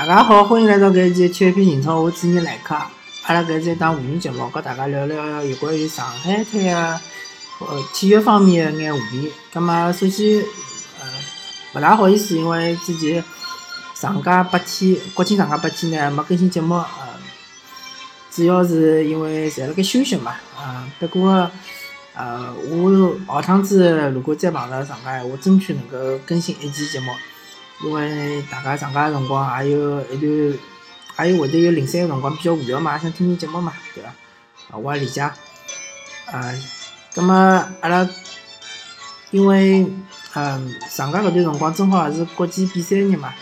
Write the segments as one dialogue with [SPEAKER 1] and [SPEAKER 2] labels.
[SPEAKER 1] 大家好，欢迎来到搿一期体育篇情操，我主持人来客。阿拉搿是一档妇女节目，和大家聊聊有关于上海滩啊，呃，体育方面的眼话题。葛末首先，呃，勿大好意思，因为之前长假八天，国庆长假八天呢没更新节目，呃，主要是因为在辣盖休息嘛，啊，不过，呃，我下趟子如果再碰着长假闲话，争取能够更新一期节目。因为大家长假辰光也有一段，还有会得有零散个辰光比较无聊嘛，想听听节目嘛，对伐？啊，我也理解。啊，葛末阿拉因为嗯，长假搿段辰光正好也是国际比赛日嘛，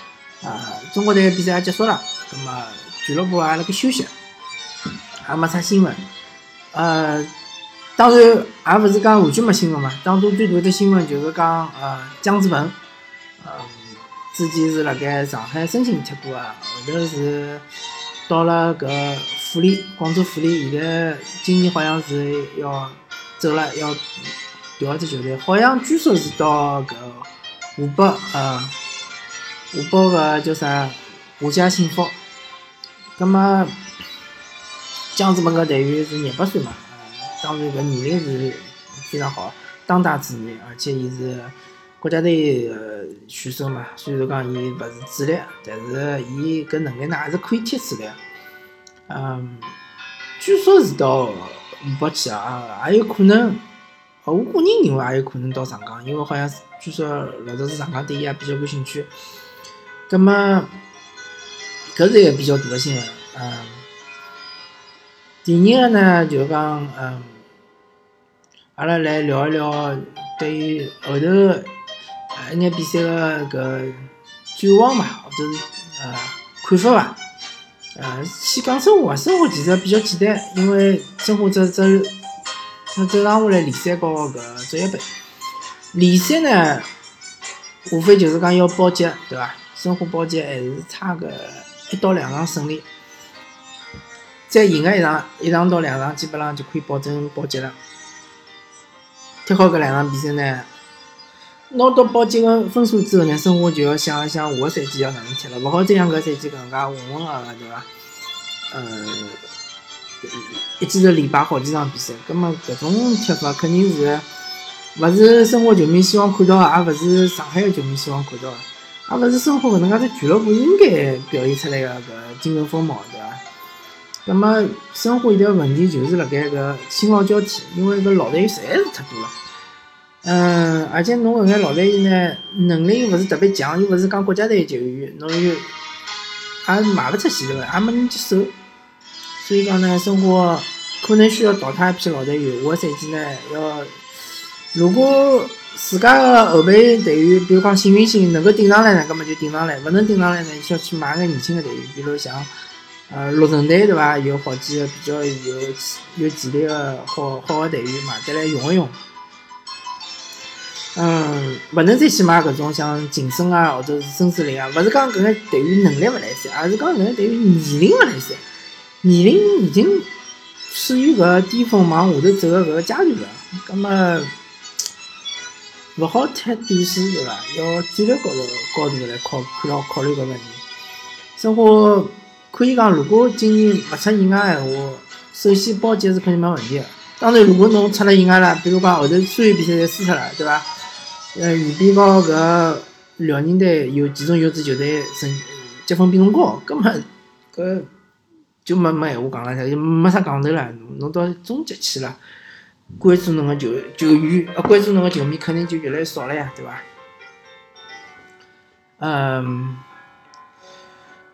[SPEAKER 1] 啊，中国队比赛也结束了，葛末俱乐部也辣盖休息，也没啥新闻。呃，当然也勿是讲完全没新闻嘛，当中最大的新闻就是讲呃，姜志鹏，呃。之前是辣盖上海申鑫踢过啊，后头是到了搿富力，广州富力，现在今年好像是要走了，要调一支球队，好像据说是到搿湖北呃，湖北个叫啥华夏幸福。葛末姜志鹏搿队员是廿八岁嘛，当然搿年龄是非常好，当打之年，而且伊是。国家队选手嘛，虽然讲伊勿是主力，但是伊搿能力呢还是可以踢出来。嗯，据说是到湖北去啊，也有可能。我个人认为也有可能到上港，因为好像据说老早子上港对伊也比较感兴趣。葛末搿是一个比较大的新闻。嗯，第二个呢，就讲嗯，阿拉来聊一聊对于后头。一眼比赛个搿展望嘛，或者是呃看法伐？呃，先讲申花，申花其实比较简单，因为申花只只只走上下来联赛和搿职业杯。联赛呢，无非就是讲要保级，对伐？申花保级还是差个一到两场胜利，再赢个一场一场到两场，基本上就可以保证保级了。踢好搿两场比赛呢？拿到保级个分数之后呢，申花就要想一想下个赛季要哪能踢了，勿好再像搿赛季搿能介浑浑噩噩，对伐？呃，一记头连败好几场比赛，葛末搿种踢法肯定是勿是申花球迷希望看到的，也勿是上海个球迷希望看到的，也勿是申花搿能介只俱乐部应该表现出来个搿精神风貌，对伐？葛末申花现在问题就是辣盖搿新老交替，因为搿老队员实在是太多了。嗯，而且侬搿眼老队员呢，能力又勿是特别强，又勿是讲国家队球员，侬又也卖勿出去对伐？也没人接手，所以讲呢，申花可能需要淘汰一批老队员。下个赛季呢，要如果自家个后备队员，比如讲幸运星能够顶上来呢，搿么就顶上来；勿能顶上来呢，需要去买个年轻个队员，比如像呃绿城队对伐？有好几个比较有有潜力个好好个队员买得来用一用。嗯，勿能再去买搿种像晋升啊，或者是孙思林啊，勿是讲搿个队员能力勿来三，而是讲搿个队员年龄勿来三，年龄已经处于搿巅峰往下头走个搿个阶段了，葛末勿好太短视，对伐？要战略高头高度来考看到考虑搿问题。生活可以讲，如果今年勿出意外闲话，首先保级是肯定没问题个。当然，如果侬出了意外了，比如讲后头所有比赛侪输脱了，对伐？呃，预备和搿辽宁队有其中有支球队成积分比侬高，根本搿就没没闲话讲了，就没啥讲头了。侬到终结期了，关注侬个球球员，呃，关注侬个球迷肯定就越来越少了呀，对伐？嗯，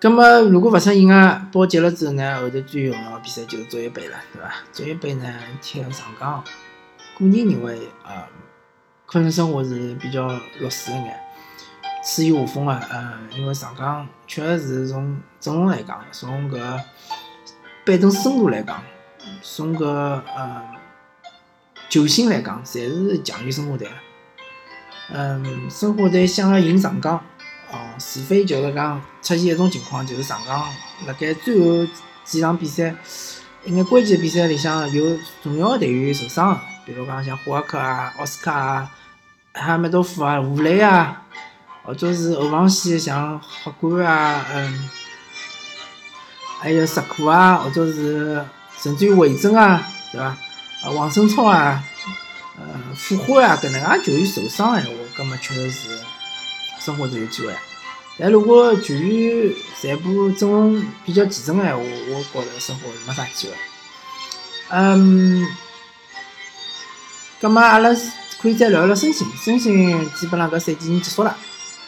[SPEAKER 1] 葛末如果勿出意外保级了之后呢，后头最重要个比赛就是足协杯了，对伐？足协杯呢，踢上港，个人认为啊。可能生活是比较弱势一眼，处于下风啊。嗯，因为上港确实是从阵容来讲，从搿板凳深度来讲，从搿嗯球星来讲，侪是强于申花队。嗯，申花队想要赢上港，哦，除非就是讲出现一种情况，就是上港辣盖最后几场比赛，一眼关键比赛里向有重要的队员受伤，比如讲像霍尔克啊、奥斯卡啊。哈梅多夫啊，吴磊啊，或者是后防线像霍管啊，嗯，还有石库啊，或者是甚至于维珍啊，对伐？呃，王胜超啊，呃，富华啊，搿能介球员受伤个闲话，葛末确实是生活是有机会。但如果球员全部阵容比较齐整个闲话，我觉着生活是没啥机会。嗯，葛末阿拉可以再聊聊申鑫，申鑫基本上搿赛季已经结束了，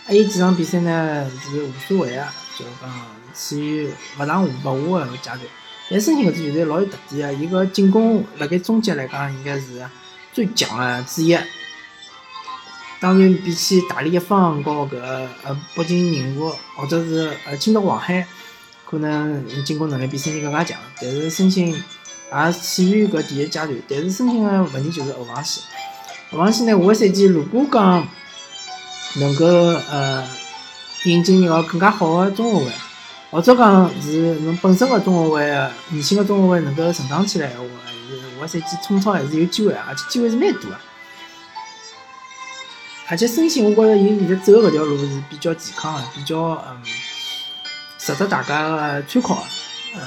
[SPEAKER 1] 还有几场比赛呢是无所谓啊，就讲处于勿上勿下个阶段。但申鑫搿支球队老有特点个，伊个进攻辣盖中级来讲应该是最强个之一。当然，比起大连一方和搿呃北京人和或者是呃青岛黄海，可能进攻能力比申鑫更加强。但是申鑫也处于搿第一阶段。但是申鑫个问题就是后防线，后防线呢，下个赛季如果讲能够呃引进一个更加好个中后卫，或者讲是侬本身个中后卫年轻个中后卫能够成长起来个话，是下个赛季冲超还是有机会，而且机会是蛮多个。而且申鑫，我觉着伊现在走搿条路是比较健康个，比较嗯值得大家个参考个。嗯，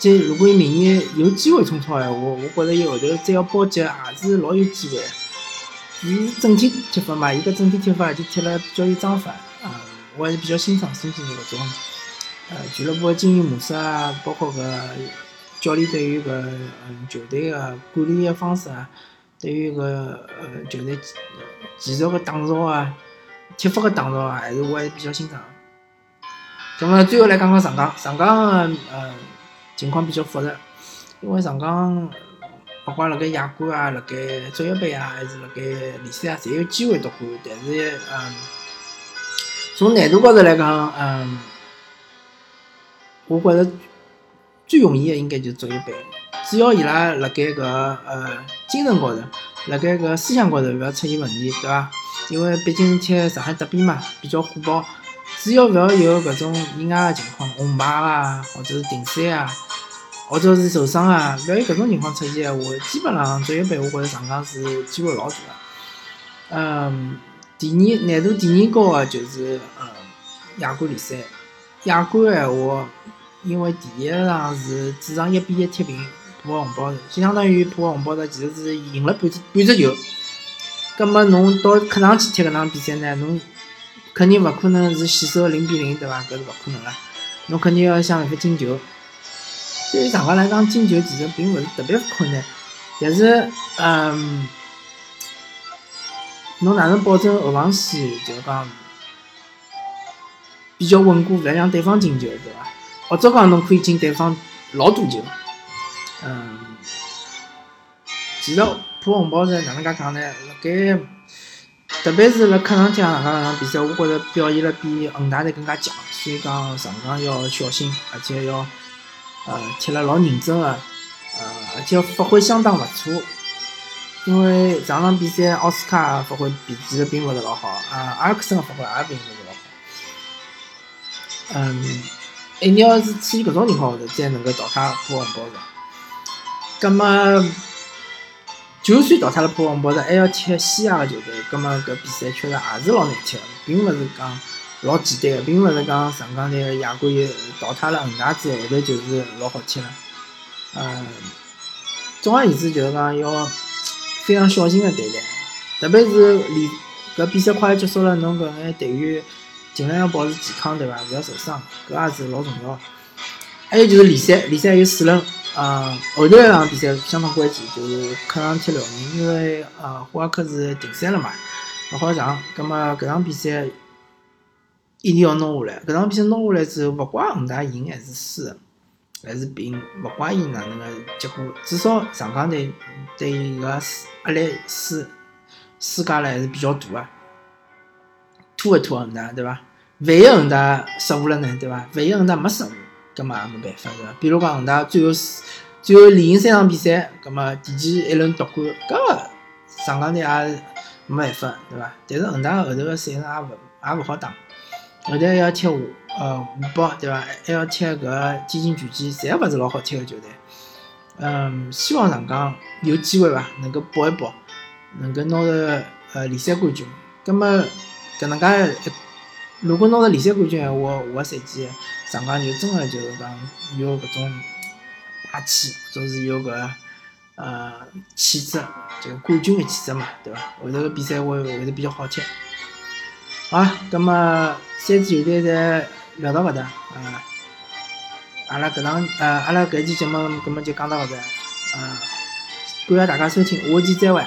[SPEAKER 1] 即如果伊明年有机会冲超个闲话，我觉着伊后头再要保级也是老有机会。伊整体踢法嘛，伊搿整体踢法而且踢了比较有章法。嗯，我还是比较欣赏申鑫的搿种呃俱乐部个经营模式啊，包括搿教练对于搿嗯球队个管理个方式啊。对于搿呃球队技术个打造啊，踢法个打造啊，还是我还是比较欣赏。咁么最后来讲讲上港，上港个呃情况比较复杂，因为上港勿管辣盖亚冠啊，辣盖职业杯啊，还是辣盖联赛啊，侪有机会夺冠。但是嗯，从难度高头来讲，嗯，我觉着最容易个应该就是职业杯。只要伊拉辣盖搿呃精神高头，辣盖搿思想高头勿要出现问题，对伐？因为毕竟踢上海德比嘛，比较火爆。只要勿要有搿种意外个情况，红牌啊，或者是停赛啊，或者是受伤啊，勿要有搿种情况出现个话，基本上职业杯我觉着上港是机会老大个。嗯，第二难度第二高个就是呃亚冠联赛，亚冠个闲话，因为第一场是主场一比一踢平。浦和红宝石，就相当于浦和红宝石其实是赢了半只半只球。葛末侬到客场去踢搿场比赛呢，侬肯定勿可能是死守零比零，对伐？搿是勿可能个，侬肯定要想办法进球。对于上港来讲，进球其实并勿是特别困难，但是，嗯，侬哪能保证后防线就是讲比较稳固，勿让对方进球，对伐？或者讲侬可以进对方老多球。嗯，其实浦红宝石哪能介讲呢？辣盖特别是辣客场踢上港场比赛，我觉着表现了比恒大队更加强，所以讲上港要小心，而且要呃踢了老认真个，呃而且发挥相当勿错。因为上场比赛奥斯卡发挥比其实并勿是老好，啊阿尔克森个发挥也并勿是老好。嗯，一定要是处于搿种情况下头，才能够淘汰浦红宝石。葛么，就算淘汰了浦和红宝石，还要踢西亚个球队，葛么搿比赛确实也是老难踢个，并勿是讲老简单个，并勿是讲上港队个亚冠淘汰了恒大之后，后头就是老好踢了。嗯，总而言之，就是讲要非常小心个对待，特别是离搿比赛快要结束了，侬搿眼队员尽量要保持健康，对伐？勿要受伤，搿也是老重要。还有就是联赛，联赛有四轮。啊，后头一场比赛相当关键，就是客场踢辽宁，因为呃，霍尔克是停赛了嘛，勿好上。葛末搿场比赛一定要拿下来。搿场比赛拿下来之后，勿怪恒大赢还是输，还是平，勿怪伊哪能个结果，至少上港队对伊个压力施施加了还是比较大个。拖一拖恒大，对伐？万一恒大失误了呢，对伐？万一恒大没失误。搿么也没办法，对伐？比如讲恒大最后最后连赢三场比赛，搿么提前一轮夺冠，搿个上港队也没办法，对伐？但是恒大后头个赛程也勿也勿好打，后头还要踢呃湖北，对伐？还要踢搿天津权健，侪勿是老好踢个球队。嗯，希望上港有机会伐，能够搏一搏，能够拿着呃联赛冠军。搿么搿能介如果拿着联赛冠军闲话，下个赛季上港就真个就是讲有搿种霸气，或者是有搿呃气质，就冠军个气质嘛，对伐？后头个比赛会会得比较好踢。好，葛末三支球队侪聊到搿搭，啊，阿拉搿场呃，阿拉搿期节目葛末就讲到搿搭，啊，感谢大家收听，下期再会。